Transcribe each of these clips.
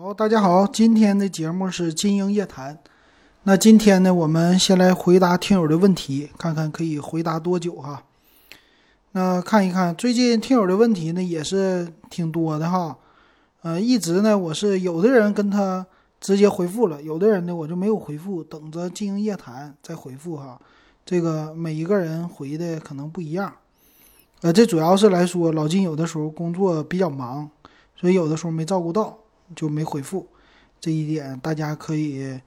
好，大家好，今天的节目是金鹰夜谈。那今天呢，我们先来回答听友的问题，看看可以回答多久哈。那看一看最近听友的问题呢，也是挺多的哈。呃，一直呢，我是有的人跟他直接回复了，有的人呢我就没有回复，等着金鹰夜谈再回复哈。这个每一个人回的可能不一样。呃，这主要是来说，老金有的时候工作比较忙，所以有的时候没照顾到，就没回复。这一点大家可以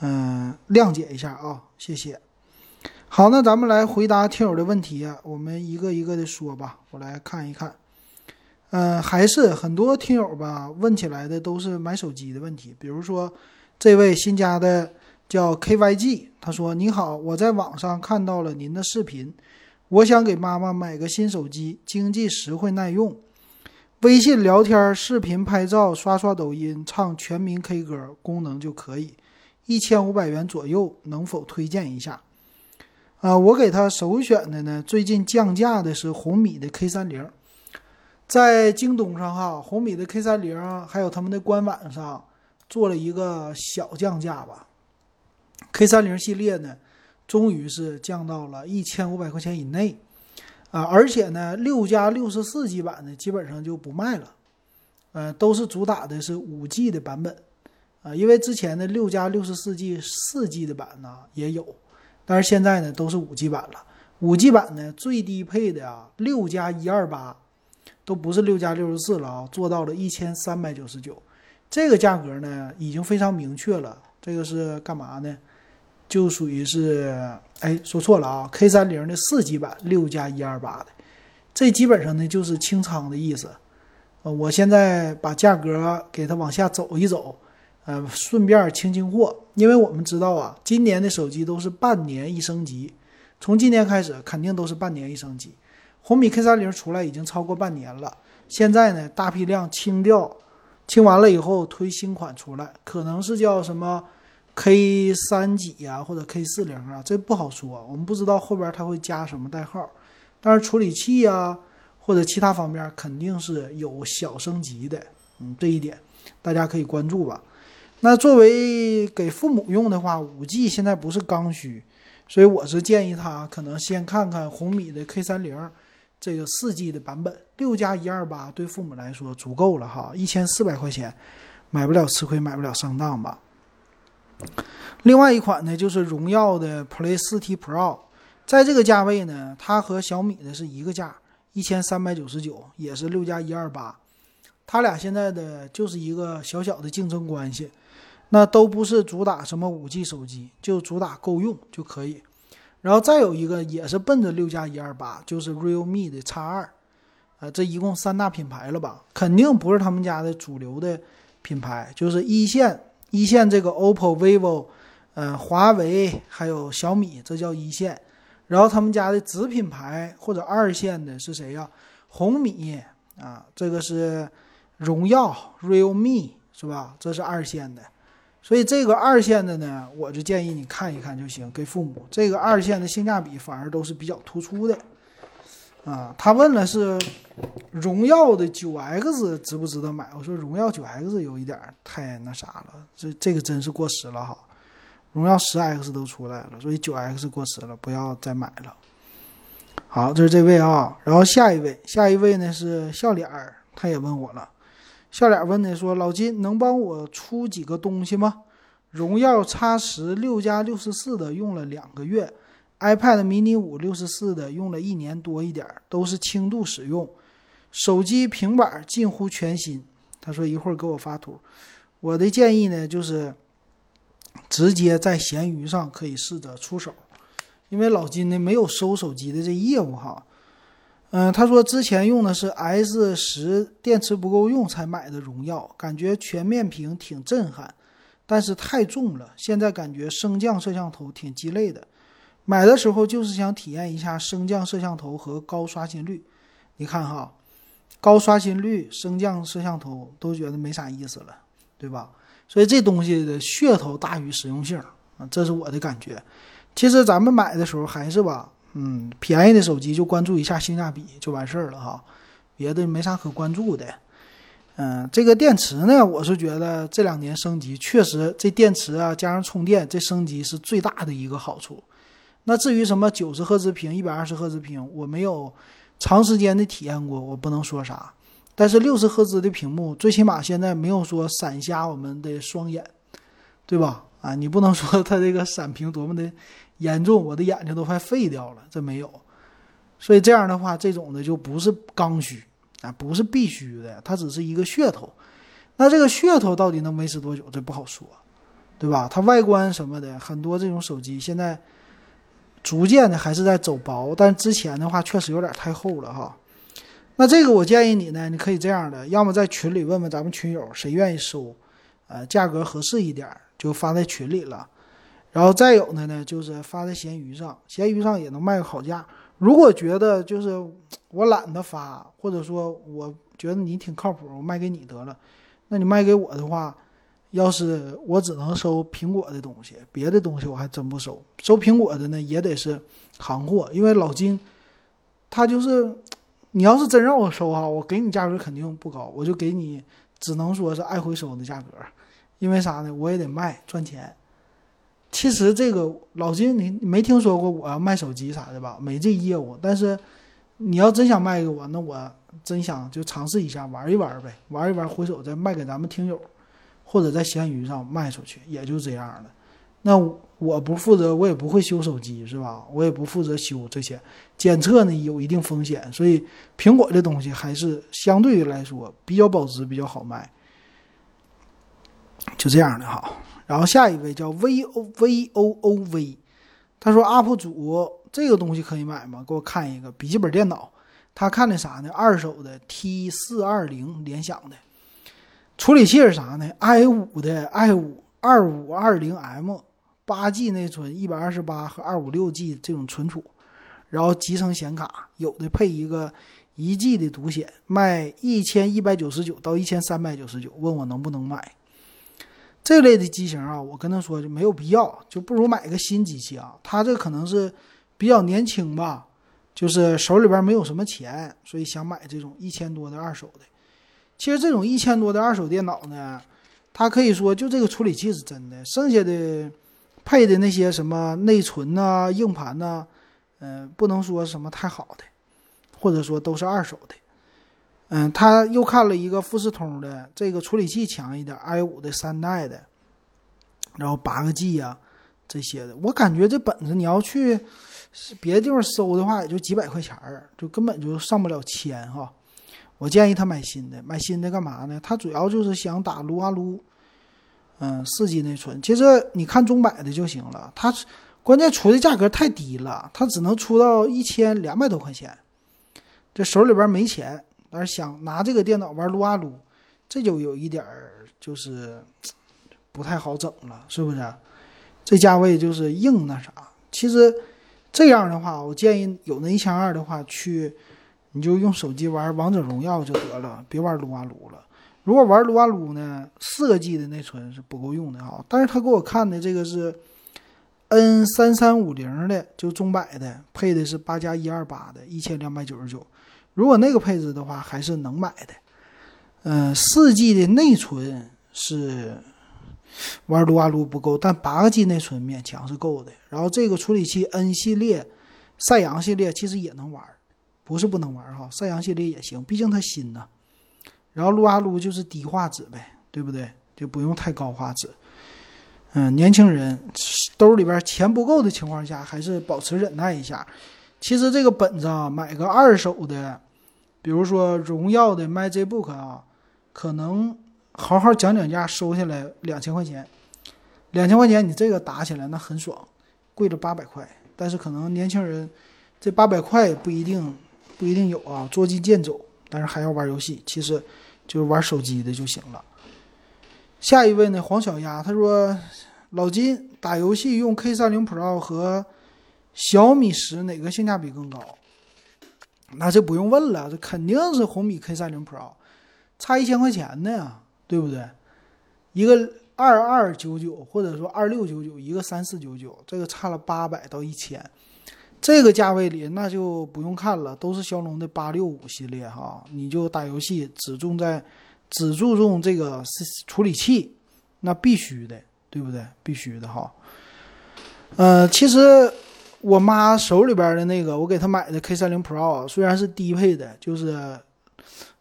嗯谅解一下啊，谢谢。好，那咱们来回答听友的问题啊，我们一个一个的说吧，我来看一看。嗯，还是很多听友吧问起来的都是买手机的问题，比如说这位新加的叫 KYG，他说：“你好，我在网上看到了您的视频。”我想给妈妈买个新手机，经济实惠耐用，微信聊天、视频拍照、刷刷抖音、唱全民 K 歌功能就可以，一千五百元左右，能否推荐一下？啊，我给他首选的呢，最近降价的是红米的 K 三零，在京东上哈，红米的 K 三零还有他们的官网上做了一个小降价吧，K 三零系列呢。终于是降到了一千五百块钱以内，啊，而且呢，六加六十四 G 版的基本上就不卖了，呃，都是主打的是五 G 的版本，啊，因为之前的六加六十四 G 四 G 的版呢也有，但是现在呢都是五 G 版了。五 G 版呢最低配的啊，六加一二八，都不是六加六十四了啊，做到了一千三百九十九，这个价格呢已经非常明确了，这个是干嘛呢？就属于是，哎，说错了啊！K 三零的四 G 版六加一二八的，这基本上呢就是清仓的意思。呃，我现在把价格给它往下走一走，呃，顺便清清货。因为我们知道啊，今年的手机都是半年一升级，从今年开始肯定都是半年一升级。红米 K 三零出来已经超过半年了，现在呢大批量清掉，清完了以后推新款出来，可能是叫什么？K 三几呀，或者 K 四零啊，这不好说，我们不知道后边它会加什么代号。但是处理器呀，或者其他方面肯定是有小升级的，嗯，这一点大家可以关注吧。那作为给父母用的话，五 G 现在不是刚需，所以我是建议他可能先看看红米的 K 三零这个四 G 的版本，六加一二八对父母来说足够了哈，一千四百块钱买不了吃亏，买不了上当吧。另外一款呢，就是荣耀的 Play 4T Pro，在这个价位呢，它和小米的是一个价，一千三百九十九，也是六加一二八。它俩现在的就是一个小小的竞争关系，那都不是主打什么五 G 手机，就主打够用就可以。然后再有一个也是奔着六加一二八，就是 Realme 的 X 二，啊，这一共三大品牌了吧？肯定不是他们家的主流的品牌，就是一线。一线这个 OPPO、vivo，呃，华为还有小米，这叫一线。然后他们家的子品牌或者二线的是谁呀？红米啊，这个是荣耀、realme 是吧？这是二线的。所以这个二线的呢，我就建议你看一看就行，给父母。这个二线的性价比反而都是比较突出的。啊，他问了是荣耀的九 X 值不值得买？我说荣耀九 X 有一点太那啥了，这这个真是过时了哈。荣耀十 X 都出来了，所以九 X 过时了，不要再买了。好，这是这位啊，然后下一位，下一位呢是笑脸儿，他也问我了。笑脸问的说：“老金能帮我出几个东西吗？荣耀 X 十六加六十四的用了两个月。” iPad mini 五六十四的用了一年多一点，都是轻度使用。手机平板近乎全新。他说一会儿给我发图。我的建议呢，就是直接在闲鱼上可以试着出手，因为老金呢没有收手机的这业务哈。嗯，他说之前用的是 S 十，电池不够用才买的荣耀，感觉全面屏挺震撼，但是太重了。现在感觉升降摄像头挺鸡肋的。买的时候就是想体验一下升降摄像头和高刷新率，你看哈，高刷新率、升降摄像头都觉得没啥意思了，对吧？所以这东西的噱头大于实用性啊，这是我的感觉。其实咱们买的时候还是吧，嗯，便宜的手机就关注一下性价比就完事儿了哈，别的没啥可关注的。嗯，这个电池呢，我是觉得这两年升级确实，这电池啊加上充电，这升级是最大的一个好处。那至于什么九十赫兹屏、一百二十赫兹屏，我没有长时间的体验过，我不能说啥。但是六十赫兹的屏幕，最起码现在没有说闪瞎我们的双眼，对吧？啊，你不能说它这个闪屏多么的严重，我的眼睛都快废掉了，这没有。所以这样的话，这种的就不是刚需。啊，不是必须的，它只是一个噱头。那这个噱头到底能维持多久？这不好说，对吧？它外观什么的，很多这种手机现在逐渐的还是在走薄，但之前的话确实有点太厚了哈。那这个我建议你呢，你可以这样的，要么在群里问问咱们群友谁愿意收，呃，价格合适一点就发在群里了。然后再有的呢，就是发在闲鱼上，闲鱼上也能卖个好价。如果觉得就是我懒得发，或者说我觉得你挺靠谱，我卖给你得了。那你卖给我的话，要是我只能收苹果的东西，别的东西我还真不收。收苹果的呢，也得是行货，因为老金他就是，你要是真让我收哈，我给你价格肯定不高，我就给你只能说是爱回收的价格，因为啥呢？我也得卖赚钱。其实这个老金，你没听说过我要卖手机啥的吧？没这业务。但是你要真想卖给我，那我真想就尝试一下，玩一玩呗，玩一玩，回手再卖给咱们听友，或者在闲鱼上卖出去，也就这样了。那我不负责，我也不会修手机，是吧？我也不负责修这些检测呢，有一定风险。所以苹果这东西还是相对来说比较保值，比较好卖。就这样的哈。然后下一位叫 V O V O O V，他说 UP 主这个东西可以买吗？给我看一个笔记本电脑。他看的啥呢？二手的 T 四二零联想的，处理器是啥呢？i 五的 i 五二五二零 M，八 G 内存，一百二十八和二五六 G 这种存储，然后集成显卡，有的配一个一 G 的独显，卖一千一百九十九到一千三百九十九，问我能不能买。这类的机型啊，我跟他说就没有必要，就不如买个新机器啊。他这可能是比较年轻吧，就是手里边没有什么钱，所以想买这种一千多的二手的。其实这种一千多的二手电脑呢，它可以说就这个处理器是真的，剩下的配的那些什么内存呐、硬盘呐，嗯，不能说什么太好的，或者说都是二手的。嗯，他又看了一个富士通的，这个处理器强一点，i 五的三代的，然后八个 G 呀这些的，我感觉这本子你要去别的地方搜的话，也就几百块钱儿，就根本就上不了千哈。我建议他买新的，买新的干嘛呢？他主要就是想打撸啊撸，嗯，四 G 内存。其实你看中百的就行了，它关键出的价格太低了，它只能出到一千两百多块钱，这手里边没钱。但是想拿这个电脑玩撸啊撸，这就有一点儿就是不太好整了，是不是？这价位就是硬那啥。其实这样的话，我建议有那一千二的话，去你就用手机玩王者荣耀就得了，别玩撸啊撸了。如果玩撸啊撸呢，四个 G 的内存是不够用的啊。但是他给我看的这个是 N 三三五零的，就中百的，配的是八加一二八的，一千两百九十九。如果那个配置的话，还是能买的。嗯，四 G 的内存是玩撸啊撸不够，但八个 G 内存勉强是够的。然后这个处理器 N 系列、赛扬系列其实也能玩，不是不能玩哈，赛扬系列也行，毕竟它新呐。然后撸啊撸就是低画质呗，对不对？就不用太高画质。嗯，年轻人兜里边钱不够的情况下，还是保持忍耐一下。其实这个本子啊，买个二手的。比如说荣耀的 MagicBook 啊，可能好好讲讲价收下来两千块钱，两千块钱你这个打起来那很爽，贵了八百块，但是可能年轻人这八百块不一定不一定有啊，捉襟见肘，但是还要玩游戏，其实就是玩手机的就行了。下一位呢，黄小丫他说，老金打游戏用 K 三零 Pro 和小米十哪个性价比更高？那这不用问了，这肯定是红米 K 三零 Pro，差一千块钱呢，对不对？一个二二九九或者说二六九九，一个三四九九，这个差了八百到一千，这个价位里那就不用看了，都是骁龙的八六五系列哈，你就打游戏只重在只注重这个处理器，那必须的，对不对？必须的哈。呃，其实我妈手里边的那个，我给她买的 K 三零 Pro 虽然是低配的，就是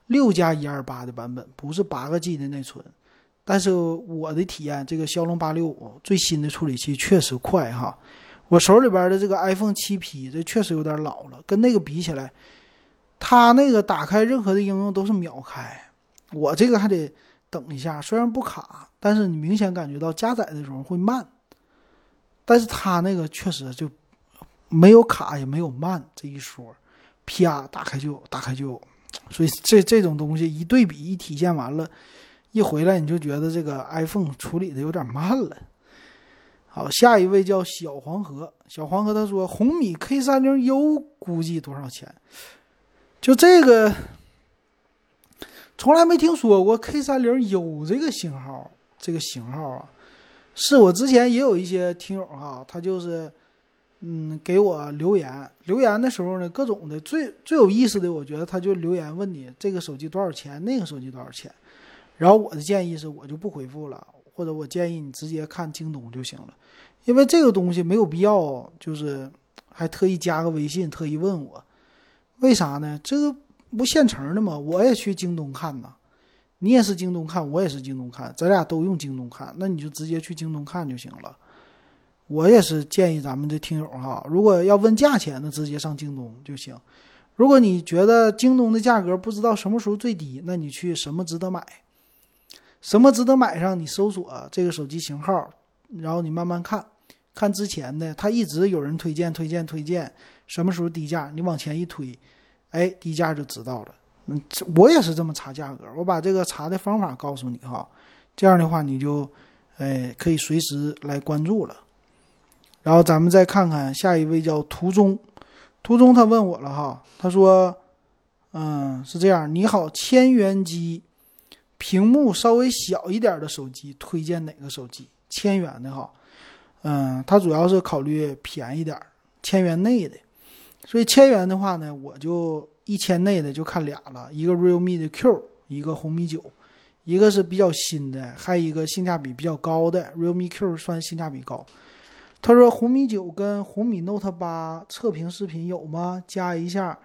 六加一二八的版本，不是八个 G 的内存，但是我的体验，这个骁龙八六五最新的处理器确实快哈。我手里边的这个 iPhone 七 P，这确实有点老了，跟那个比起来，它那个打开任何的应用都是秒开，我这个还得等一下，虽然不卡，但是你明显感觉到加载的时候会慢。但是它那个确实就没有卡也没有慢这一说，啪打开就打开就，所以这这种东西一对比一体现完了，一回来你就觉得这个 iPhone 处理的有点慢了。好，下一位叫小黄河，小黄河他说红米 K 三零 U 估计多少钱？就这个从来没听说过 K 三零 U 这个型号，这个型号啊，是我之前也有一些听友哈，他就是嗯给我留言，留言的时候呢，各种的最最有意思的，我觉得他就留言问你这个手机多少钱，那个手机多少钱，然后我的建议是我就不回复了。或者我建议你直接看京东就行了，因为这个东西没有必要，就是还特意加个微信，特意问我，为啥呢？这个不现成的吗？我也去京东看呐，你也是京东看，我也是京东看，咱俩都用京东看，那你就直接去京东看就行了。我也是建议咱们的听友哈，如果要问价钱，那直接上京东就行。如果你觉得京东的价格不知道什么时候最低，那你去什么值得买？什么值得买上？你搜索这个手机型号，然后你慢慢看，看之前的，它一直有人推荐、推荐、推荐，什么时候低价，你往前一推，哎，低价就知道了。嗯，我也是这么查价格，我把这个查的方法告诉你哈，这样的话你就，哎，可以随时来关注了。然后咱们再看看下一位叫途中，途中他问我了哈，他说，嗯，是这样，你好，千元机。屏幕稍微小一点的手机，推荐哪个手机？千元的哈，嗯，它主要是考虑便宜点儿，千元内的。所以千元的话呢，我就一千内的就看俩了，一个 realme 的 Q，一个红米九，一个是比较新的，还有一个性价比比较高的 realme Q 算性价比高。他说红米九跟红米 Note 八测评视频有吗？加一下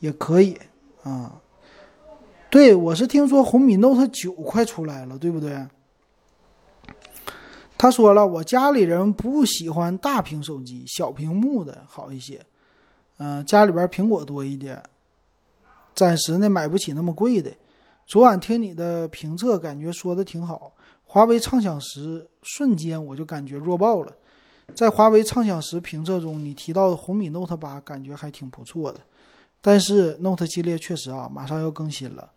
也可以啊。对，我是听说红米 Note 九快出来了，对不对？他说了，我家里人不喜欢大屏手机，小屏幕的好一些。嗯，家里边苹果多一点，暂时呢买不起那么贵的。昨晚听你的评测，感觉说的挺好。华为畅享十，瞬间我就感觉弱爆了。在华为畅享十评测中，你提到的红米 Note 八感觉还挺不错的，但是 Note 系列确实啊，马上要更新了。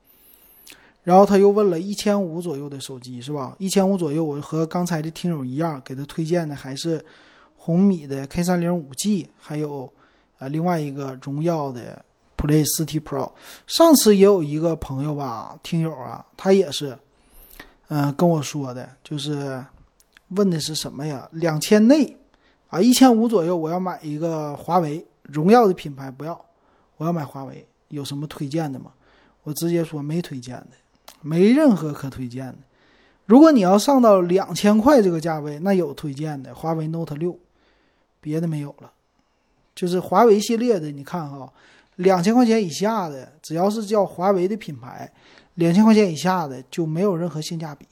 然后他又问了一千五左右的手机是吧？一千五左右，我和刚才的听友一样，给他推荐的还是红米的 K 三零五 G，还有呃另外一个荣耀的 Play 四 T Pro。上次也有一个朋友吧，听友啊，他也是，嗯，跟我说的，就是问的是什么呀？两千内啊，一千五左右，我要买一个华为，荣耀的品牌不要，我要买华为，有什么推荐的吗？我直接说没推荐的。没任何可推荐的。如果你要上到两千块这个价位，那有推荐的，华为 Note 六，别的没有了。就是华为系列的，你看哈，两千块钱以下的，只要是叫华为的品牌，两千块钱以下的就没有任何性价比。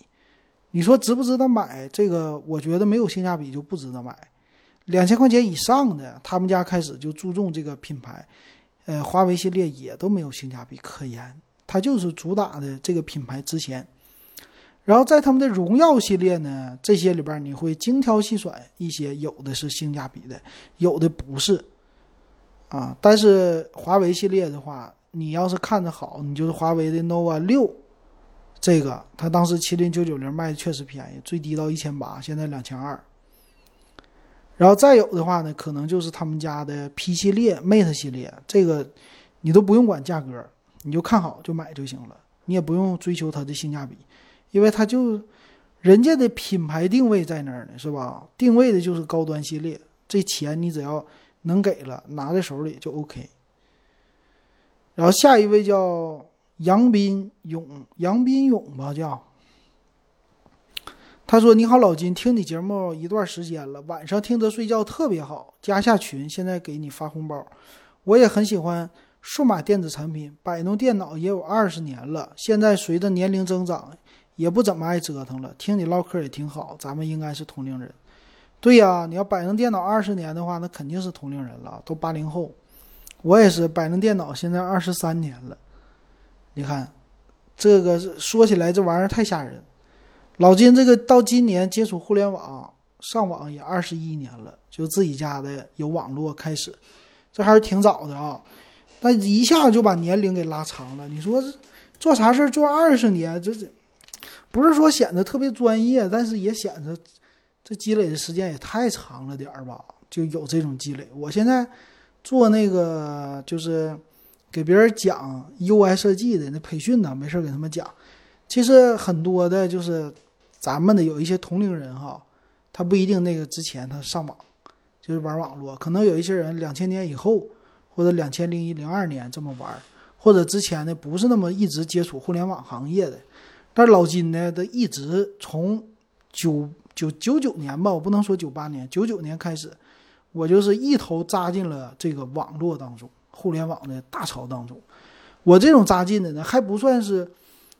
你说值不值得买？这个我觉得没有性价比就不值得买。两千块钱以上的，他们家开始就注重这个品牌，呃，华为系列也都没有性价比可言。它就是主打的这个品牌之前，然后在他们的荣耀系列呢，这些里边你会精挑细选一些，有的是性价比的，有的不是，啊，但是华为系列的话，你要是看着好，你就是华为的 nova 六，这个它当时麒麟九九零卖的确实便宜，最低到一千八，现在两千二，然后再有的话呢，可能就是他们家的 P 系列、Mate 系列，这个你都不用管价格。你就看好就买就行了，你也不用追求它的性价比，因为它就人家的品牌定位在那儿呢，是吧？定位的就是高端系列，这钱你只要能给了，拿在手里就 OK。然后下一位叫杨斌勇，杨斌勇吧叫。他说：“你好，老金，听你节目一段时间了，晚上听着睡觉特别好，加下群，现在给你发红包。我也很喜欢数码电子产品，摆弄电脑也有二十年了，现在随着年龄增长，也不怎么爱折腾了。听你唠嗑也挺好，咱们应该是同龄人。对呀，你要摆弄电脑二十年的话，那肯定是同龄人了，都八零后。我也是摆弄电脑，现在二十三年了。你看，这个说起来这玩意儿太吓人。”老金这个到今年接触互联网上网也二十一年了，就自己家的有网络开始，这还是挺早的啊。那一下就把年龄给拉长了。你说做啥事做二十年，这这不是说显得特别专业，但是也显得这积累的时间也太长了点儿吧？就有这种积累。我现在做那个就是给别人讲 UI 设计的那培训呢，没事给他们讲。其实很多的就是。咱们的有一些同龄人哈，他不一定那个之前他上网就是玩网络，可能有一些人两千年以后或者两千零一零二年这么玩，或者之前呢不是那么一直接触互联网行业的。但是老金呢，他一直从九九九九年吧，我不能说九八年，九九年开始，我就是一头扎进了这个网络当中，互联网的大潮当中。我这种扎进的呢，还不算是。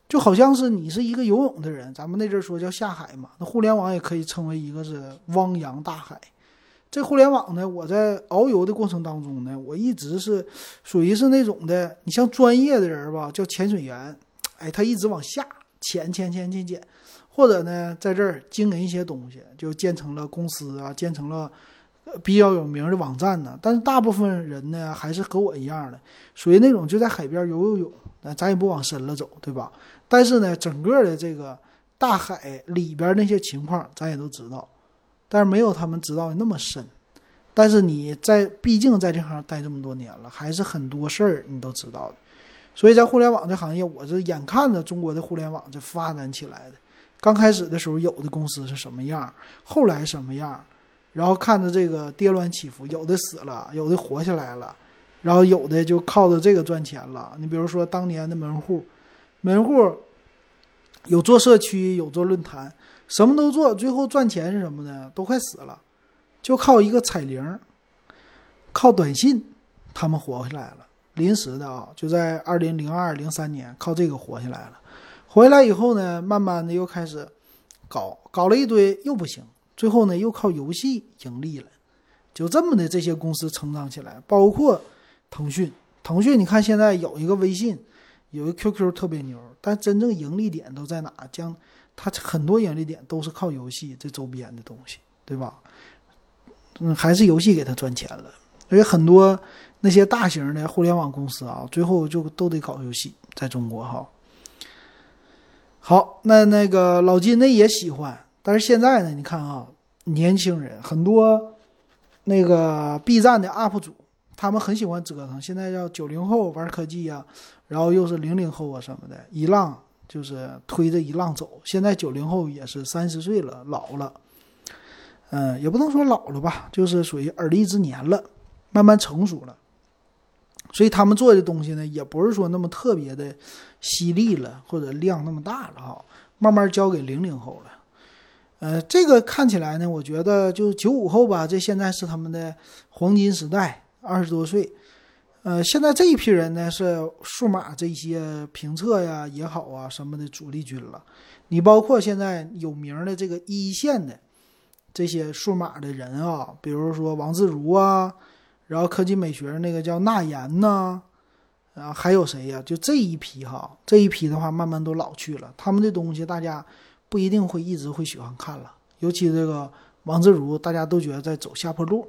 就好像是你是一个游泳的人，咱们那阵说叫下海嘛。那互联网也可以称为一个是汪洋大海。这互联网呢，我在遨游的过程当中呢，我一直是属于是那种的，你像专业的人吧，叫潜水员，哎，他一直往下潜潜潜潜潜，或者呢，在这儿经营一些东西，就建成了公司啊，建成了比较有名的网站呢。但是大部分人呢，还是和我一样的，属于那种就在海边游游泳，那咱也不往深了走，对吧？但是呢，整个的这个大海里边那些情况，咱也都知道，但是没有他们知道的那么深。但是你在毕竟在这行待这么多年了，还是很多事儿你都知道的。所以在互联网这行业，我是眼看着中国的互联网就发展起来的。刚开始的时候，有的公司是什么样，后来什么样，然后看着这个跌乱起伏，有的死了，有的活下来了，然后有的就靠着这个赚钱了。你比如说当年的门户。门户有做社区，有做论坛，什么都做，最后赚钱是什么呢？都快死了，就靠一个彩铃，靠短信，他们活下来了。临时的啊，就在二零零二零三年，靠这个活下来了。回来以后呢，慢慢的又开始搞，搞了一堆又不行，最后呢又靠游戏盈利了。就这么的，这些公司成长起来，包括腾讯，腾讯你看现在有一个微信。有一个 QQ 特别牛，但真正盈利点都在哪？将它很多盈利点都是靠游戏这周边的东西，对吧？嗯，还是游戏给他赚钱了。所以很多那些大型的互联网公司啊，最后就都得搞游戏，在中国哈。好，那那个老金那也喜欢，但是现在呢？你看啊，年轻人很多，那个 B 站的 UP 主。他们很喜欢折腾，现在叫九零后玩科技呀，然后又是零零后啊什么的，一浪就是推着一浪走。现在九零后也是三十岁了，老了，嗯，也不能说老了吧，就是属于而立之年了，慢慢成熟了。所以他们做的东西呢，也不是说那么特别的犀利了，或者量那么大了哈，慢慢交给零零后了。呃，这个看起来呢，我觉得就九五后吧，这现在是他们的黄金时代。二十多岁，呃，现在这一批人呢是数码这些评测呀也好啊什么的主力军了。你包括现在有名的这个一线的这些数码的人啊，比如说王自如啊，然后科技美学那个叫纳言呐，啊，还有谁呀？就这一批哈，这一批的话慢慢都老去了。他们的东西大家不一定会一直会喜欢看了，尤其这个王自如，大家都觉得在走下坡路。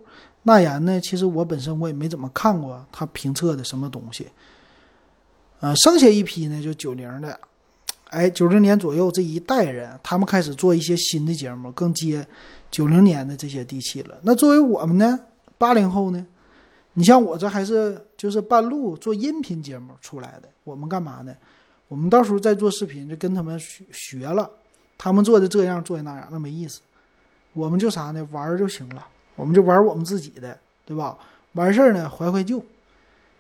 那言呢？其实我本身我也没怎么看过他评测的什么东西。呃，剩下一批呢，就九零的，哎，九零年左右这一代人，他们开始做一些新的节目，更接九零年的这些地气了。那作为我们呢，八零后呢，你像我这还是就是半路做音频节目出来的，我们干嘛呢？我们到时候再做视频，就跟他们学学了，他们做的这样，做的那样，那没意思。我们就啥呢？玩就行了。我们就玩我们自己的，对吧？完事儿呢，怀怀旧，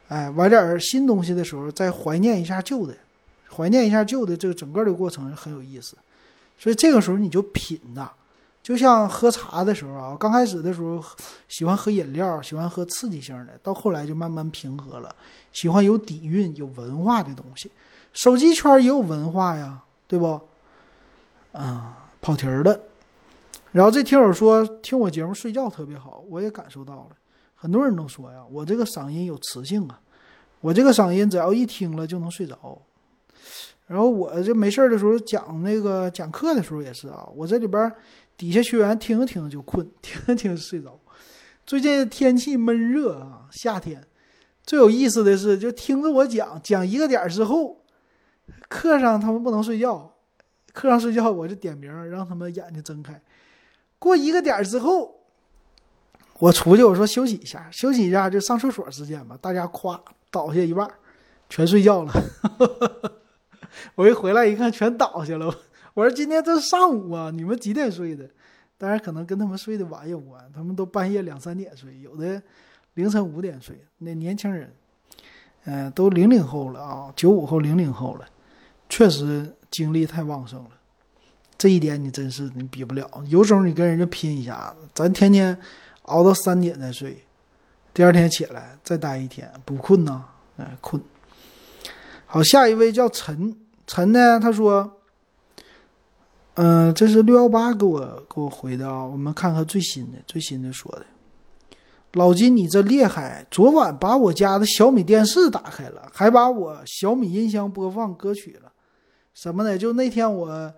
哎，玩点新东西的时候再怀念一下旧的，怀念一下旧的这个整个的过程很有意思。所以这个时候你就品呐，就像喝茶的时候啊，刚开始的时候喜欢喝饮料，喜欢喝刺激性的，到后来就慢慢平和了，喜欢有底蕴、有文化的东西。手机圈也有文化呀，对不？啊，跑题儿了。然后这听友说听我节目睡觉特别好，我也感受到了。很多人都说呀，我这个嗓音有磁性啊，我这个嗓音只要一听了就能睡着。然后我这没事儿的时候讲那个讲课的时候也是啊，我这里边底下学员听着听着就困，听着听着睡着。最近天气闷热啊，夏天最有意思的是，就听着我讲讲一个点儿之后，课上他们不能睡觉，课上睡觉我就点名让他们眼睛睁开。过一个点儿之后，我出去我说休息一下，休息一下就上厕所时间吧，大家咵倒下一半，全睡觉了。我一回来一看，全倒下了。我说今天这上午啊，你们几点睡的？当然可能跟他们睡得晚有关，他们都半夜两三点睡，有的凌晨五点睡。那年轻人，嗯，都零零后了啊，九五后、零零后了，确实精力太旺盛了。这一点你真是你比不了。有种你跟人家拼一下子，咱天天熬到三点再睡，第二天起来再待一天，不困呐？哎，困。好，下一位叫陈陈呢，他说：“嗯，这是六幺八给我给我回的啊，我们看看最新的最新的说的。老金，你这厉害，昨晚把我家的小米电视打开了，还把我小米音箱播放歌曲了，什么呢？就那天我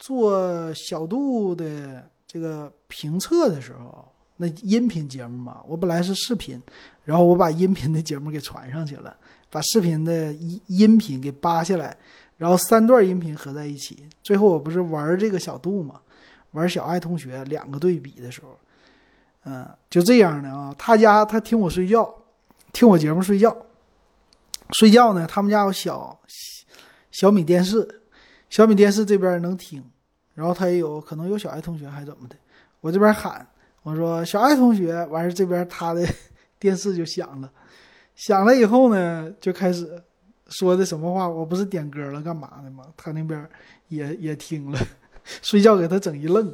做小度的这个评测的时候，那音频节目嘛，我本来是视频，然后我把音频的节目给传上去了。”把视频的音音频给扒下来，然后三段音频合在一起，最后我不是玩这个小度嘛，玩小爱同学两个对比的时候，嗯，就这样的啊。他家他听我睡觉，听我节目睡觉，睡觉呢，他们家有小小米电视，小米电视这边能听，然后他也有可能有小爱同学还怎么的，我这边喊我说小爱同学，完事这边他的电视就响了。响了以后呢，就开始说的什么话？我不是点歌了干嘛的吗？他那边也也听了，睡觉给他整一愣。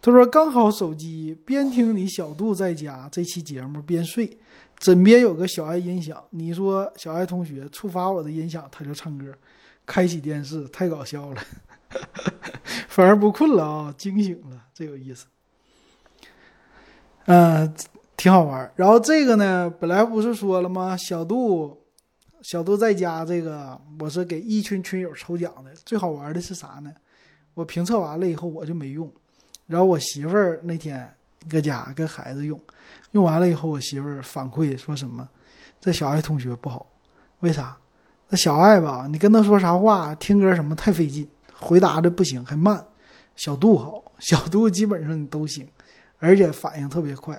他说刚好手机边听你小度在家这期节目边睡，枕边有个小爱音响。你说小爱同学触发我的音响，他就唱歌，开启电视，太搞笑了。反而不困了啊，惊醒了，这有意思。嗯。挺好玩然后这个呢，本来不是说了吗？小度，小度在家这个，我是给一群群友抽奖的。最好玩的是啥呢？我评测完了以后我就没用，然后我媳妇儿那天搁家跟孩子用，用完了以后我媳妇儿反馈说什么？这小爱同学不好，为啥？那小爱吧，你跟他说啥话，听歌什么太费劲，回答的不行，还慢。小度好，小度基本上你都行，而且反应特别快。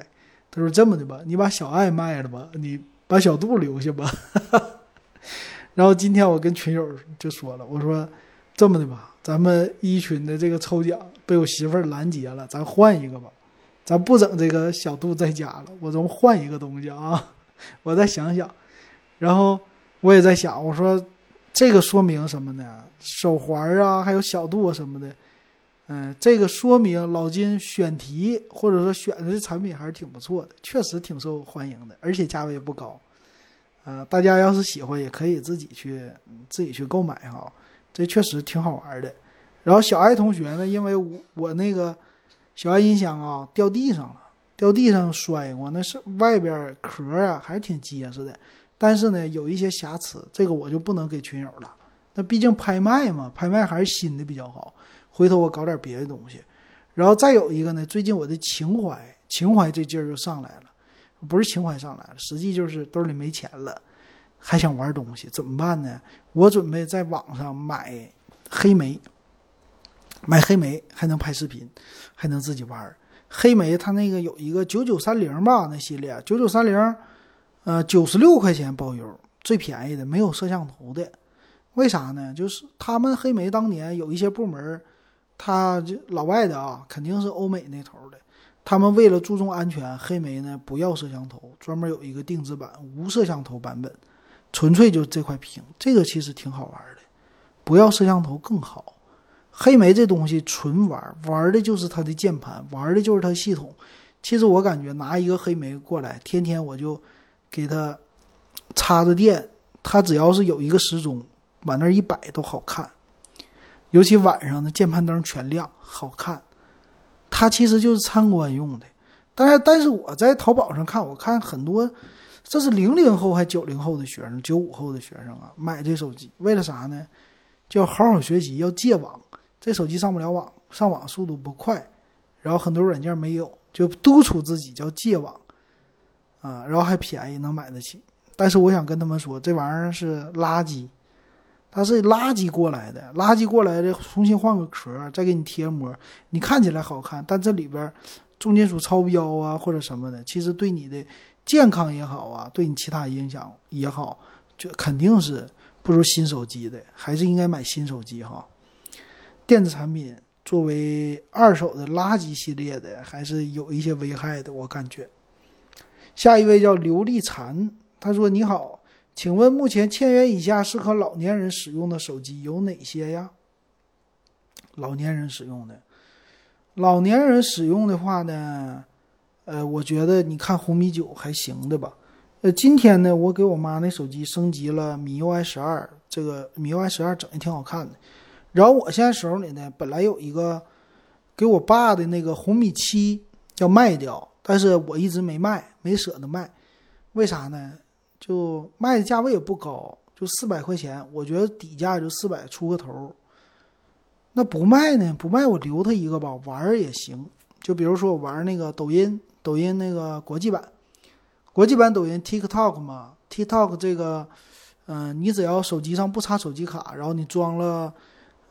他说：“这么的吧，你把小爱卖了吧，你把小度留下吧。”然后今天我跟群友就说了，我说：“这么的吧，咱们一群的这个抽奖被我媳妇儿拦截了，咱换一个吧，咱不整这个小度在家了，我咱换一个东西啊。”我再想想，然后我也在想，我说这个说明什么呢？手环啊，还有小度啊什么的。嗯，这个说明老金选题或者说选的产品还是挺不错的，确实挺受欢迎的，而且价位也不高。呃，大家要是喜欢，也可以自己去自己去购买哈，这确实挺好玩的。然后小爱同学呢，因为我我那个小爱音箱啊掉地上了，掉地上摔过，那是外边壳啊还是挺结实的，但是呢有一些瑕疵，这个我就不能给群友了。那毕竟拍卖嘛，拍卖还是新的比较好。回头我搞点别的东西，然后再有一个呢，最近我的情怀，情怀这劲儿就上来了，不是情怀上来了，实际就是兜里没钱了，还想玩东西，怎么办呢？我准备在网上买黑莓，买黑莓还能拍视频，还能自己玩。黑莓它那个有一个九九三零吧，那系列九九三零，呃，九十六块钱包邮，最便宜的，没有摄像头的。为啥呢？就是他们黑莓当年有一些部门。他就老外的啊，肯定是欧美那头的。他们为了注重安全，黑莓呢不要摄像头，专门有一个定制版无摄像头版本，纯粹就这块屏。这个其实挺好玩的，不要摄像头更好。黑莓这东西纯玩，玩的就是它的键盘，玩的就是它系统。其实我感觉拿一个黑莓过来，天天我就给它插着电，它只要是有一个时钟往那一摆都好看。尤其晚上的键盘灯全亮，好看。它其实就是参观用的。但是，但是我在淘宝上看，我看很多，这是零零后还九零后的学生，九五后的学生啊，买这手机为了啥呢？就好好学习，要戒网。这手机上不了网，上网速度不快，然后很多软件没有，就督促自己叫戒网啊，然后还便宜，能买得起。但是我想跟他们说，这玩意儿是垃圾，它是垃圾过来的，垃圾过来的，重新换个壳，再给你贴膜，你看起来好看，但这里边。重金属超标啊，或者什么的，其实对你的健康也好啊，对你其他影响也好，就肯定是不如新手机的，还是应该买新手机哈。电子产品作为二手的垃圾系列的，还是有一些危害的，我感觉。下一位叫刘丽婵，他说：“你好，请问目前千元以下适合老年人使用的手机有哪些呀？老年人使用的。”老年人使用的话呢，呃，我觉得你看红米九还行的吧。呃，今天呢，我给我妈那手机升级了米 UI 十二，这个米 UI 十二整的挺好看的。然后我现在手里呢，本来有一个给我爸的那个红米七要卖掉，但是我一直没卖，没舍得卖。为啥呢？就卖的价位也不高，就四百块钱，我觉得底价就四百出个头。那不卖呢？不卖我留它一个吧，玩也行。就比如说我玩那个抖音，抖音那个国际版，国际版抖音 TikTok 嘛，TikTok 这个，嗯，你只要手机上不插手机卡，然后你装了，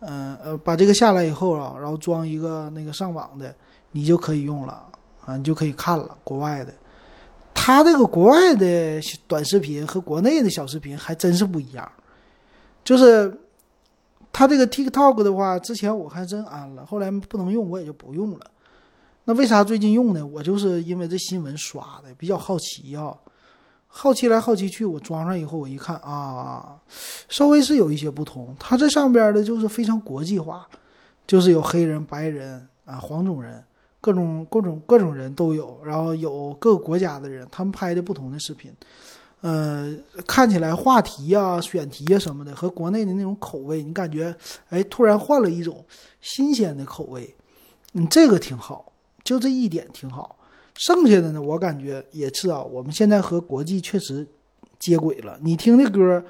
嗯呃，把这个下来以后啊，然后装一个那个上网的，你就可以用了啊，你就可以看了国外的。它这个国外的短视频和国内的小视频还真是不一样，就是。它这个 TikTok 的话，之前我还真安了，后来不能用，我也就不用了。那为啥最近用呢？我就是因为这新闻刷的，比较好奇啊，好奇来好奇去，我装上以后，我一看啊，稍微是有一些不同。它这上边的就是非常国际化，就是有黑人、白人啊、黄种人，各种各种各种人都有，然后有各个国家的人，他们拍的不同的视频。呃，看起来话题呀、选题呀什么的和国内的那种口味，你感觉哎，突然换了一种新鲜的口味，嗯，这个挺好，就这一点挺好。剩下的呢，我感觉也是啊，我们现在和国际确实接轨了。你听的歌，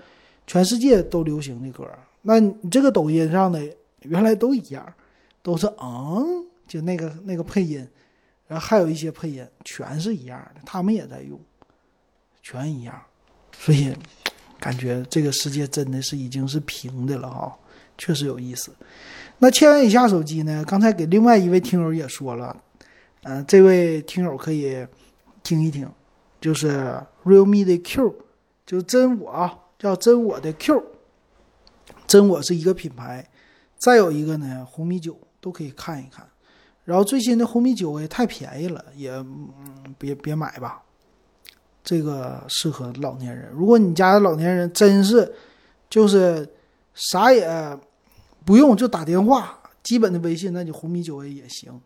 全世界都流行的歌，那你这个抖音上的原来都一样，都是嗯，就那个那个配音，然后还有一些配音全是一样的，他们也在用。全一样，所以感觉这个世界真的是已经是平的了哈，确实有意思。那千元以下手机呢？刚才给另外一位听友也说了，嗯，这位听友可以听一听，就是 realme 的 Q，就真我啊，叫真我的 Q，真我是一个品牌。再有一个呢，红米九都可以看一看。然后最新的红米九 A 太便宜了，也别别买吧。这个适合老年人。如果你家的老年人真是就是啥也不用，就打电话，基本的微信，那就红米九 A 也行，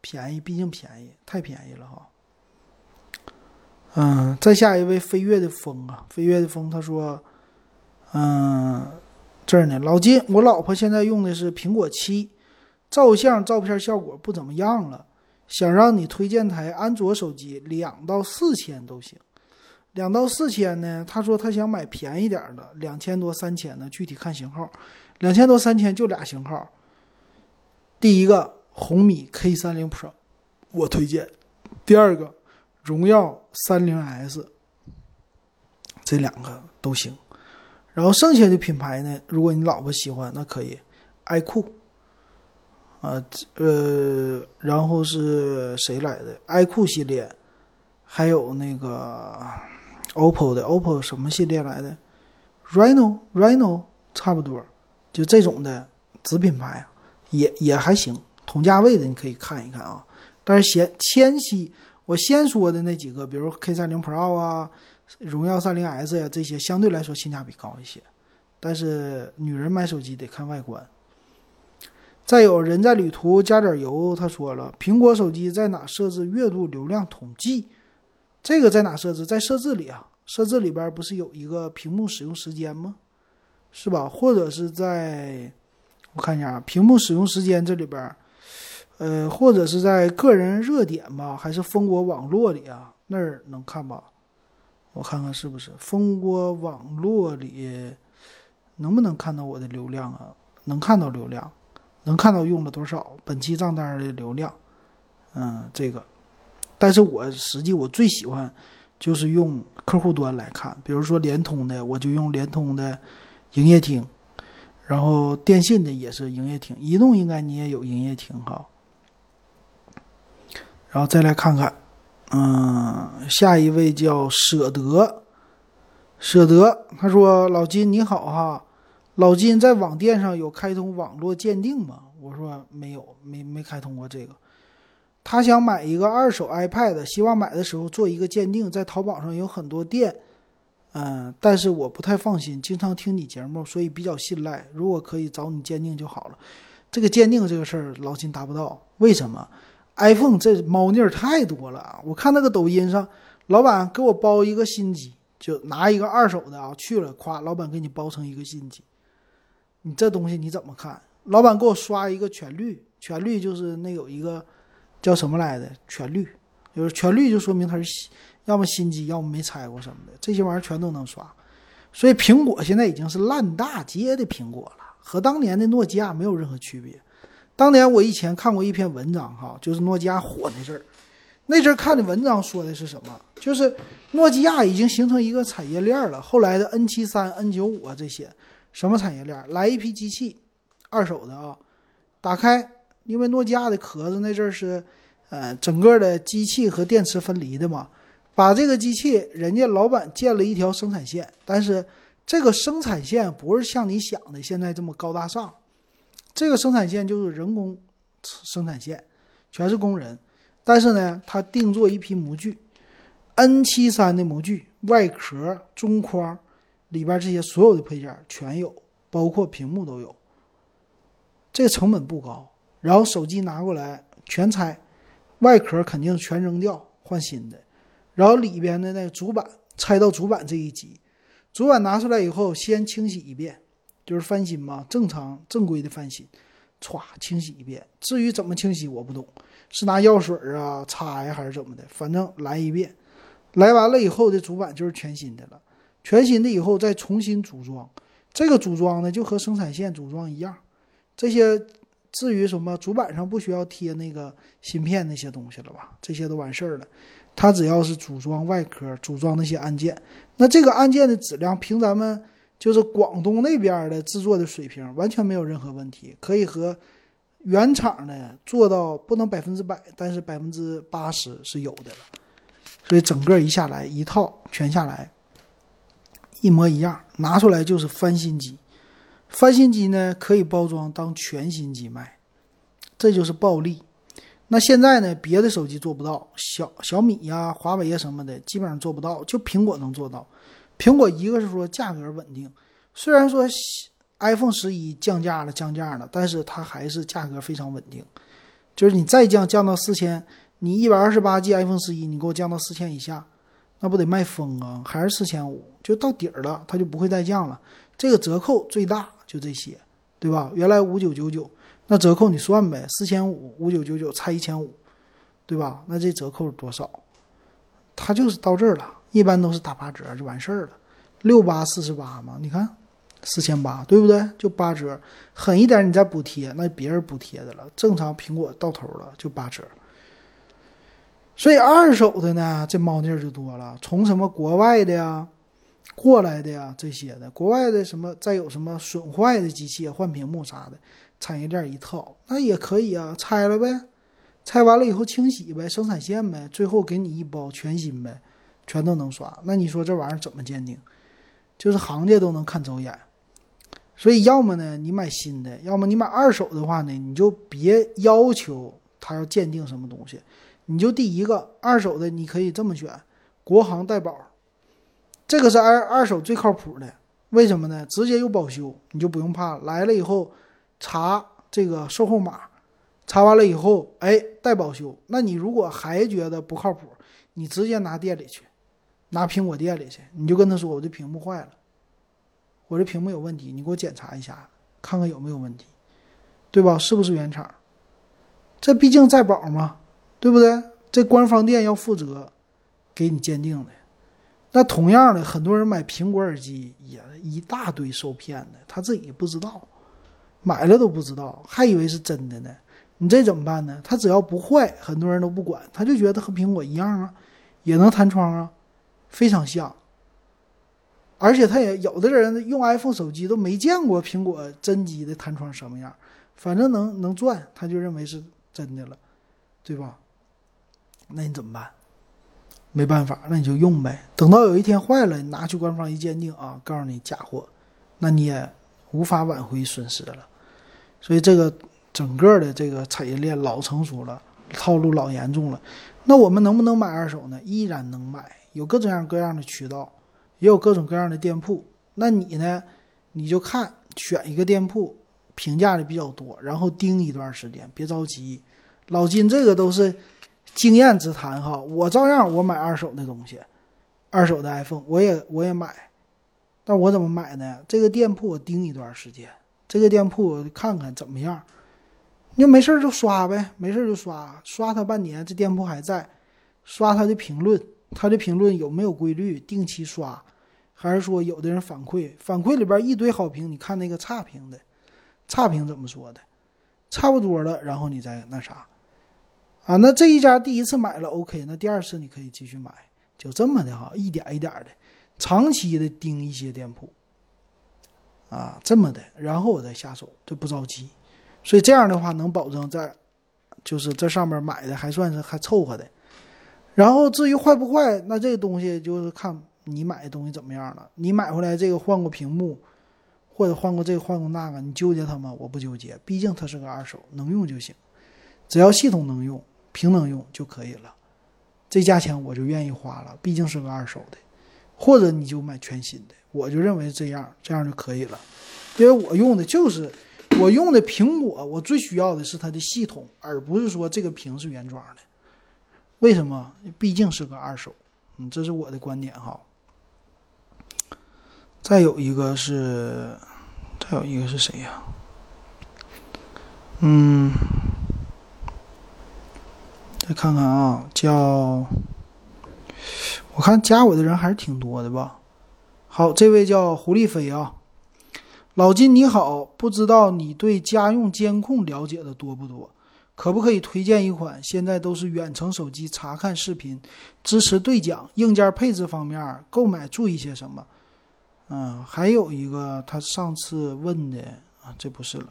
便宜，毕竟便宜，太便宜了哈。嗯，再下一位飞跃的风啊，飞跃的风，他说，嗯，这儿呢，老金，我老婆现在用的是苹果七，照相照片效果不怎么样了，想让你推荐台安卓手机，两到四千都行。两到四千呢？他说他想买便宜点的，两千多、三千的，具体看型号。两千多、三千就俩型号。第一个红米 K 三零 Pro，我推荐；第二个荣耀三零 S，这两个都行。然后剩下的品牌呢，如果你老婆喜欢，那可以爱酷。啊，呃，然后是谁来的？爱酷系列，还有那个。OPPO 的 OPPO 什么系列来的？Reno Reno 差不多，就这种的子品牌也也还行，同价位的你可以看一看啊。但是先前期我先说的那几个，比如 K 三零 Pro 啊、荣耀三零 S 呀这些，相对来说性价比高一些。但是女人买手机得看外观。再有人在旅途加点油，他说了，苹果手机在哪设置月度流量统计？这个在哪设置？在设置里啊，设置里边不是有一个屏幕使用时间吗？是吧？或者是在我看一下啊，屏幕使用时间这里边，呃，或者是在个人热点吧，还是蜂窝网络里啊？那儿能看吧？我看看是不是蜂窝网络里能不能看到我的流量啊？能看到流量。能看到用了多少本期账单的流量，嗯，这个，但是我实际我最喜欢就是用客户端来看，比如说联通的，我就用联通的营业厅，然后电信的也是营业厅，移动应该你也有营业厅哈，然后再来看看，嗯，下一位叫舍得，舍得，他说老金你好哈。老金在网店上有开通网络鉴定吗？我说没有，没没开通过这个。他想买一个二手 iPad，希望买的时候做一个鉴定。在淘宝上有很多店，嗯，但是我不太放心，经常听你节目，所以比较信赖。如果可以找你鉴定就好了。这个鉴定这个事儿，老金达不到。为什么？iPhone 这猫腻儿太多了。我看那个抖音上，老板给我包一个新机，就拿一个二手的啊去了，夸老板给你包成一个新机。你这东西你怎么看？老板给我刷一个全绿，全绿就是那有一个叫什么来的全绿，就是全绿就说明它是，要么新机，要么没拆过什么的，这些玩意儿全都能刷。所以苹果现在已经是烂大街的苹果了，和当年的诺基亚没有任何区别。当年我以前看过一篇文章，哈，就是诺基亚火那阵儿，那阵儿看的文章说的是什么？就是诺基亚已经形成一个产业链了。后来的 N 七三、N 九五啊这些。什么产业链？来一批机器，二手的啊，打开，因为诺基亚的壳子那阵儿是，呃，整个的机器和电池分离的嘛，把这个机器，人家老板建了一条生产线，但是这个生产线不是像你想的现在这么高大上，这个生产线就是人工生产线，全是工人，但是呢，他定做一批模具，N 七三的模具，外壳、中框。里边这些所有的配件全有，包括屏幕都有。这个成本不高，然后手机拿过来全拆，外壳肯定全扔掉换新的，然后里边的那个主板拆到主板这一级，主板拿出来以后先清洗一遍，就是翻新嘛，正常正规的翻新，歘清洗一遍。至于怎么清洗我不懂，是拿药水啊擦呀还是怎么的，反正来一遍，来完了以后的主板就是全新的了。全新的以后再重新组装，这个组装呢就和生产线组装一样。这些至于什么主板上不需要贴那个芯片那些东西了吧？这些都完事儿了。它只要是组装外壳、组装那些按键，那这个按键的质量凭咱们就是广东那边的制作的水平，完全没有任何问题，可以和原厂的做到不能百分之百，但是百分之八十是有的了。所以整个一下来一套全下来。一模一样，拿出来就是翻新机。翻新机呢，可以包装当全新机卖，这就是暴利。那现在呢，别的手机做不到，小小米呀、华为呀什么的，基本上做不到，就苹果能做到。苹果一个是说价格稳定，虽然说 iPhone 十一降价了、降价了，但是它还是价格非常稳定。就是你再降降到四千，你一百二十八 G iPhone 十一，你给我降到四千以下。那不得卖疯啊！还是四千五就到底儿了，它就不会再降了。这个折扣最大就这些，对吧？原来五九九九，那折扣你算呗，四千五五九九九差一千五，对吧？那这折扣多少？它就是到这儿了，一般都是打八折就完事儿了，六八四十八嘛，你看四千八，对不对？就八折，狠一点你再补贴，那别人补贴的了。正常苹果到头了就八折。所以二手的呢，这猫腻儿就多了。从什么国外的呀，过来的呀，这些的，国外的什么，再有什么损坏的机器换屏幕啥的，产业链一套，那也可以啊，拆了呗，拆完了以后清洗呗，生产线呗，最后给你一包全新呗，全都能刷。那你说这玩意儿怎么鉴定？就是行家都能看走眼。所以要么呢，你买新的；要么你买二手的话呢，你就别要求他要鉴定什么东西。你就第一个二手的，你可以这么选，国行代保，这个是二二手最靠谱的。为什么呢？直接有保修，你就不用怕来了以后查这个售后码，查完了以后，哎，带保修。那你如果还觉得不靠谱，你直接拿店里去，拿苹果店里去，你就跟他说我这屏幕坏了，我这屏幕有问题，你给我检查一下，看看有没有问题，对吧？是不是原厂？这毕竟在保嘛，对不对？这官方店要负责给你鉴定的。那同样的，很多人买苹果耳机也一大堆受骗的，他自己不知道，买了都不知道，还以为是真的呢。你这怎么办呢？他只要不坏，很多人都不管，他就觉得和苹果一样啊，也能弹窗啊，非常像。而且他也有的人用 iPhone 手机都没见过苹果真机的弹窗什么样，反正能能转，他就认为是真的了，对吧？那你怎么办？没办法，那你就用呗。等到有一天坏了，你拿去官方一鉴定啊，告诉你假货，那你也无法挽回损失了。所以这个整个的这个产业链老成熟了，套路老严重了。那我们能不能买二手呢？依然能买，有各种各样各样的渠道。也有各种各样的店铺，那你呢？你就看选一个店铺，评价的比较多，然后盯一段时间，别着急。老金，这个都是经验之谈哈。我照样我买二手的东西，二手的 iPhone 我也我也买，但我怎么买呢？这个店铺我盯一段时间，这个店铺我看看怎么样。你就没事就刷呗，没事就刷，刷它半年，这店铺还在，刷它的评论。他的评论有没有规律？定期刷，还是说有的人反馈？反馈里边一堆好评，你看那个差评的，差评怎么说的？差不多了，然后你再那啥，啊，那这一家第一次买了 OK，那第二次你可以继续买，就这么的哈，一点一点的，长期的盯一些店铺，啊，这么的，然后我再下手，就不着急。所以这样的话能保证在，就是这上面买的还算是还凑合的。然后至于坏不坏，那这个东西就是看你买的东西怎么样了。你买回来这个换过屏幕，或者换过这个换过那个，你纠结它吗？我不纠结，毕竟它是个二手，能用就行。只要系统能用，屏能用就可以了。这价钱我就愿意花了，毕竟是个二手的。或者你就买全新的，我就认为这样这样就可以了。因为我用的就是我用的苹果，我最需要的是它的系统，而不是说这个屏是原装的。为什么？毕竟是个二手，嗯，这是我的观点哈。再有一个是，再有一个是谁呀？嗯，再看看啊，叫，我看加我的人还是挺多的吧。好，这位叫胡丽飞啊，老金你好，不知道你对家用监控了解的多不多？可不可以推荐一款？现在都是远程手机查看视频，支持对讲。硬件配置方面，购买注意些什么？嗯，还有一个他上次问的啊，这不是了。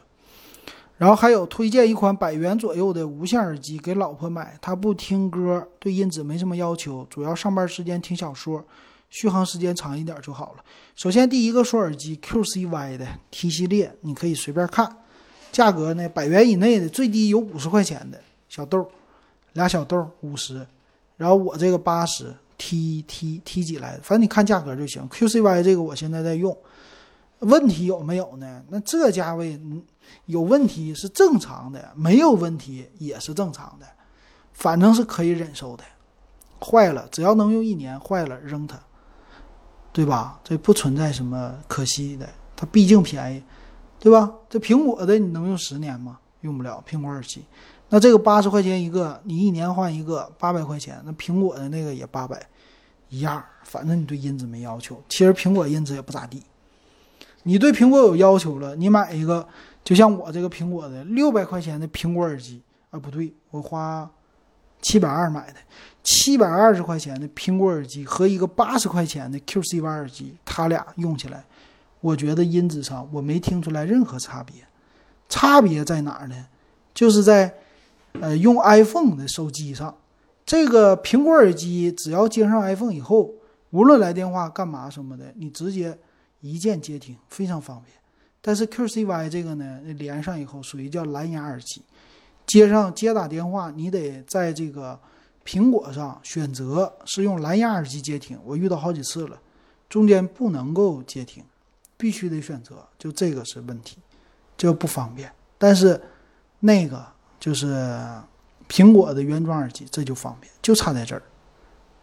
然后还有推荐一款百元左右的无线耳机给老婆买，她不听歌，对音质没什么要求，主要上班时间听小说，续航时间长一点就好了。首先第一个说耳机 QCY 的 T 系列，你可以随便看。价格呢？百元以内的最低有五十块钱的小豆，俩小豆五十，然后我这个八十 T T T 几来的，反正你看价格就行。QCY 这个我现在在用，问题有没有呢？那这价位有问题是正常的，没有问题也是正常的，反正是可以忍受的。坏了，只要能用一年，坏了扔它，对吧？这不存在什么可惜的，它毕竟便宜。对吧？这苹果的你能用十年吗？用不了。苹果耳机，那这个八十块钱一个，你一年换一个，八百块钱。那苹果的那个也八百，一样。反正你对音质没要求，其实苹果音质也不咋地。你对苹果有要求了，你买一个，就像我这个苹果的六百块钱的苹果耳机啊，不对，我花七百二买的，七百二十块钱的苹果耳机和一个八十块钱的 QCY 耳机，它俩用起来。我觉得音质上我没听出来任何差别，差别在哪儿呢？就是在，呃，用 iPhone 的手机上，这个苹果耳机只要接上 iPhone 以后，无论来电话干嘛什么的，你直接一键接听，非常方便。但是 QCY 这个呢，连上以后属于叫蓝牙耳机，接上接打电话，你得在这个苹果上选择是用蓝牙耳机接听，我遇到好几次了，中间不能够接听。必须得选择，就这个是问题，就不方便。但是那个就是苹果的原装耳机，这就方便，就差在这儿，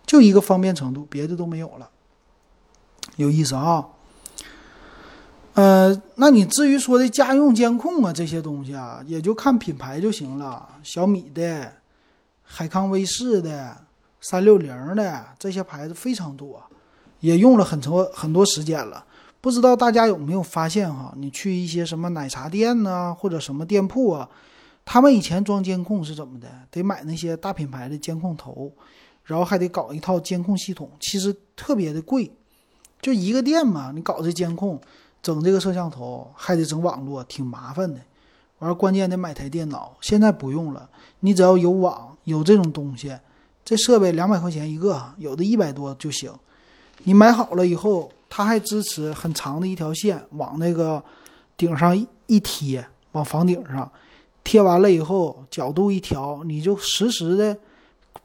就一个方便程度，别的都没有了。有意思啊。呃，那你至于说的家用监控啊这些东西啊，也就看品牌就行了，小米的、海康威视的、三六零的这些牌子非常多，也用了很长很多时间了。不知道大家有没有发现哈？你去一些什么奶茶店呐，或者什么店铺啊，他们以前装监控是怎么的？得买那些大品牌的监控头，然后还得搞一套监控系统，其实特别的贵。就一个店嘛，你搞这监控。整这个摄像头还得整网络，挺麻烦的。完关键得买台电脑，现在不用了。你只要有网，有这种东西，这设备两百块钱一个，有的一百多就行。你买好了以后，它还支持很长的一条线往那个顶上一贴，往房顶上贴完了以后，角度一调，你就实时的，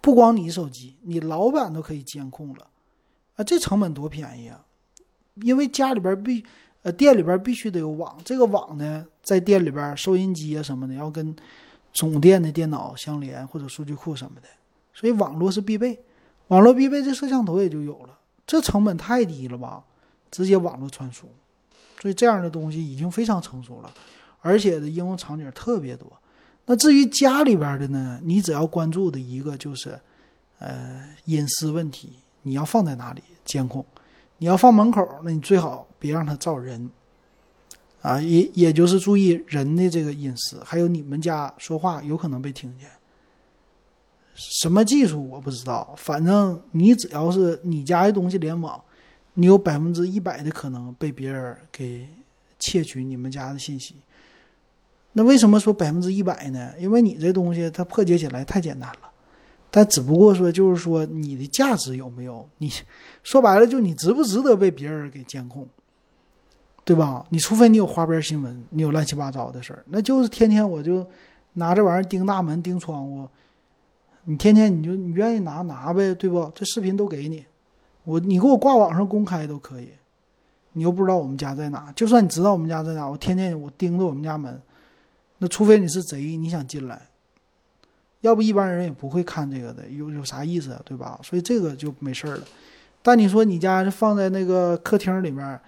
不光你手机，你老板都可以监控了。啊，这成本多便宜啊！因为家里边必。呃，店里边必须得有网，这个网呢，在店里边收音机啊什么的要跟总店的电脑相连或者数据库什么的，所以网络是必备。网络必备，这摄像头也就有了。这成本太低了吧？直接网络传输，所以这样的东西已经非常成熟了，而且的应用场景特别多。那至于家里边的呢，你只要关注的一个就是，呃，隐私问题，你要放在哪里监控？你要放门口，那你最好别让它造人，啊，也也就是注意人的这个隐私，还有你们家说话有可能被听见。什么技术我不知道，反正你只要是你家的东西联网，你有百分之一百的可能被别人给窃取你们家的信息。那为什么说百分之一百呢？因为你这东西它破解起来太简单了。但只不过说，就是说你的价值有没有？你说白了，就你值不值得被别人给监控，对吧？你除非你有花边新闻，你有乱七八糟的事儿，那就是天天我就拿这玩意儿盯大门、盯窗户，你天天你就你愿意拿拿呗，对不？这视频都给你，我你给我挂网上公开都可以，你又不知道我们家在哪，就算你知道我们家在哪，我天天我盯着我们家门，那除非你是贼，你想进来。要不一般人也不会看这个的，有有啥意思，对吧？所以这个就没事儿了。但你说你家放在那个客厅里面，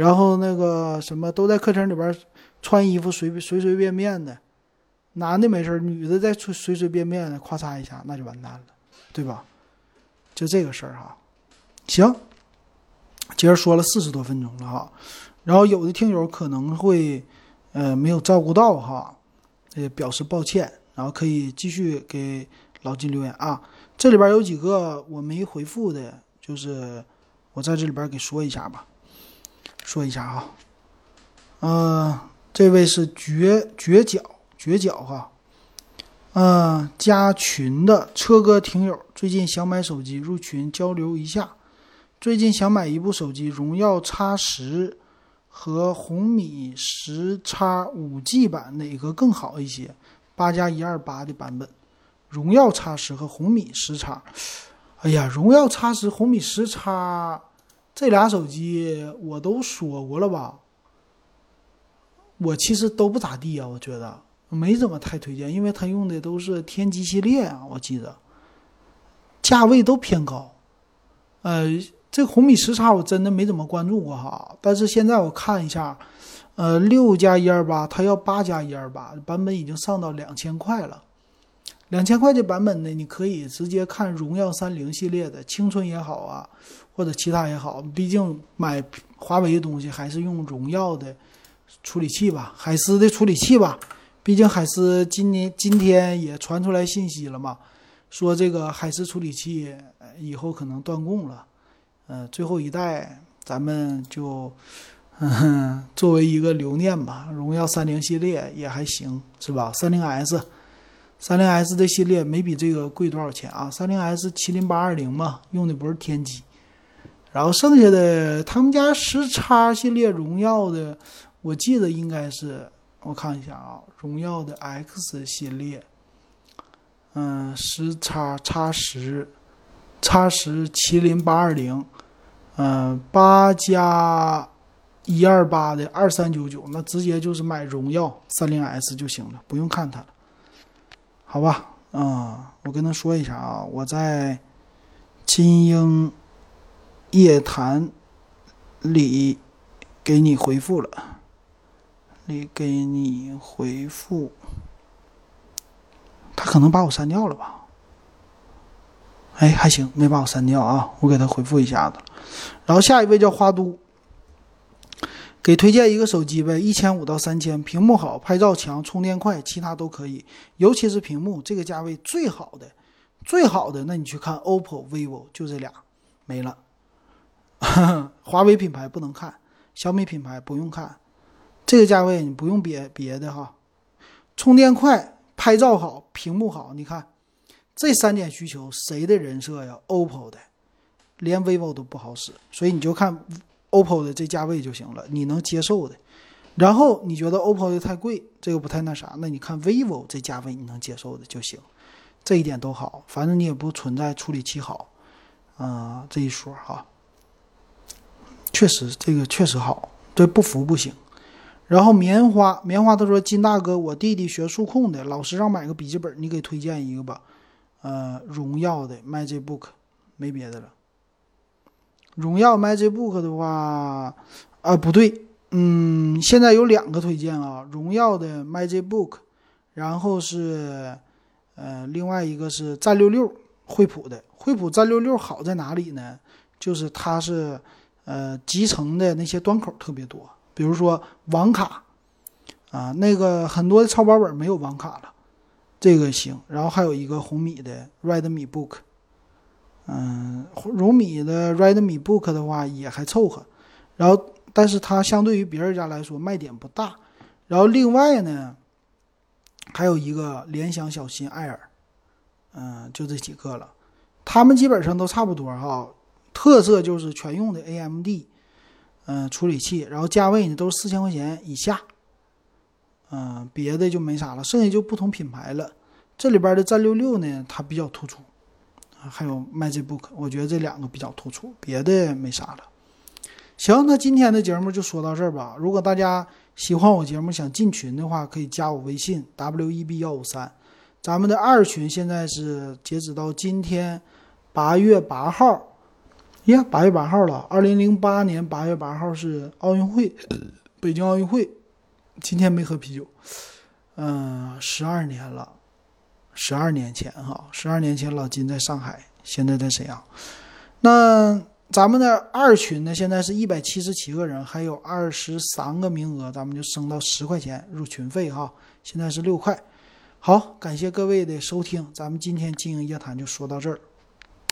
然后那个什么都在客厅里边穿衣服，随随随便便的，男的没事儿，女的在随随随便便的，咔嚓一下那就完蛋了，对吧？就这个事儿哈。行，今儿说了四十多分钟了哈，然后有的听友可能会呃没有照顾到哈，也表示抱歉。然后可以继续给老金留言啊！这里边有几个我没回复的，就是我在这里边给说一下吧，说一下啊。嗯，这位是绝绝角绝角哈，嗯，加群的车哥听友，最近想买手机，入群交流一下。最近想买一部手机，荣耀 X 十和红米十 X 五 G 版哪个更好一些？八加一二八的版本，荣耀 X 十和红米十 X，哎呀，荣耀 X 十、红米十 X 这俩手机我都说过了吧？我其实都不咋地啊，我觉得没怎么太推荐，因为它用的都是天玑系列啊，我记得价位都偏高。呃，这红米十叉我真的没怎么关注过哈，但是现在我看一下。呃，六加一二八，它要八加一二八版本已经上到两千块了。两千块的版本呢，你可以直接看荣耀三零系列的青春也好啊，或者其他也好。毕竟买华为的东西还是用荣耀的处理器吧，海思的处理器吧。毕竟海思今年今天也传出来信息了嘛，说这个海思处理器以后可能断供了。呃，最后一代咱们就。嗯，作为一个留念吧，荣耀三零系列也还行，是吧？三零 S，三零 S 的系列没比这个贵多少钱啊？三零 S 麒麟八二零嘛，用的不是天玑。然后剩下的他们家十叉系列荣耀的，我记得应该是我看一下啊，荣耀的 X 系列，嗯，十叉叉十，叉十麒麟八二零，嗯，八加。一二八的二三九九，那直接就是买荣耀三零 S 就行了，不用看它了，好吧？啊，我跟他说一下啊，我在金鹰夜谈里给你回复了，里给你回复，他可能把我删掉了吧？哎，还行，没把我删掉啊，我给他回复一下子。然后下一位叫花都。给推荐一个手机呗，一千五到三千，屏幕好，拍照强，充电快，其他都可以，尤其是屏幕，这个价位最好的，最好的，那你去看 OPPO、vivo，就这俩，没了。华为品牌不能看，小米品牌不用看，这个价位你不用别别的哈，充电快，拍照好，屏幕好，你看这三点需求，谁的人设呀？OPPO 的，连 vivo 都不好使，所以你就看。OPPO 的这价位就行了，你能接受的。然后你觉得 OPPO 的太贵，这个不太那啥，那你看 vivo 这价位你能接受的就行，这一点都好。反正你也不存在处理器好，啊这一说哈。确实这个确实好，这不服不行。然后棉花棉花他说金大哥，我弟弟学数控的，老师让买个笔记本，你给推荐一个吧。呃，荣耀的 MagicBook，没别的了。荣耀 MagicBook 的话，啊不对，嗯，现在有两个推荐啊，荣耀的 MagicBook，然后是，呃，另外一个是战六六，惠普的，惠普战六六好在哪里呢？就是它是，呃，集成的那些端口特别多，比如说网卡，啊，那个很多的超薄本没有网卡了，这个行，然后还有一个红米的 Redmi Book。嗯，荣米的 Redmi Book 的话也还凑合，然后但是它相对于别人家来说卖点不大。然后另外呢，还有一个联想小新 Air，，嗯，就这几个了。他们基本上都差不多哈，特色就是全用的 AMD，嗯，处理器，然后价位呢都是四千块钱以下，嗯，别的就没啥了，剩下就不同品牌了。这里边的战六六呢，它比较突出。还有 MagicBook，我觉得这两个比较突出，别的没啥了。行，那今天的节目就说到这儿吧。如果大家喜欢我节目，想进群的话，可以加我微信 web 幺五三。咱们的二群现在是截止到今天八月八号，呀，八月八号了。二零零八年八月八号是奥运会，北京奥运会。今天没喝啤酒，嗯，十二年了。十二年前，哈，十二年前老金在上海，现在在沈阳。那咱们的二群呢？现在是一百七十七个人，还有二十三个名额，咱们就升到十块钱入群费，哈，现在是六块。好，感谢各位的收听，咱们今天经营夜谈就说到这儿。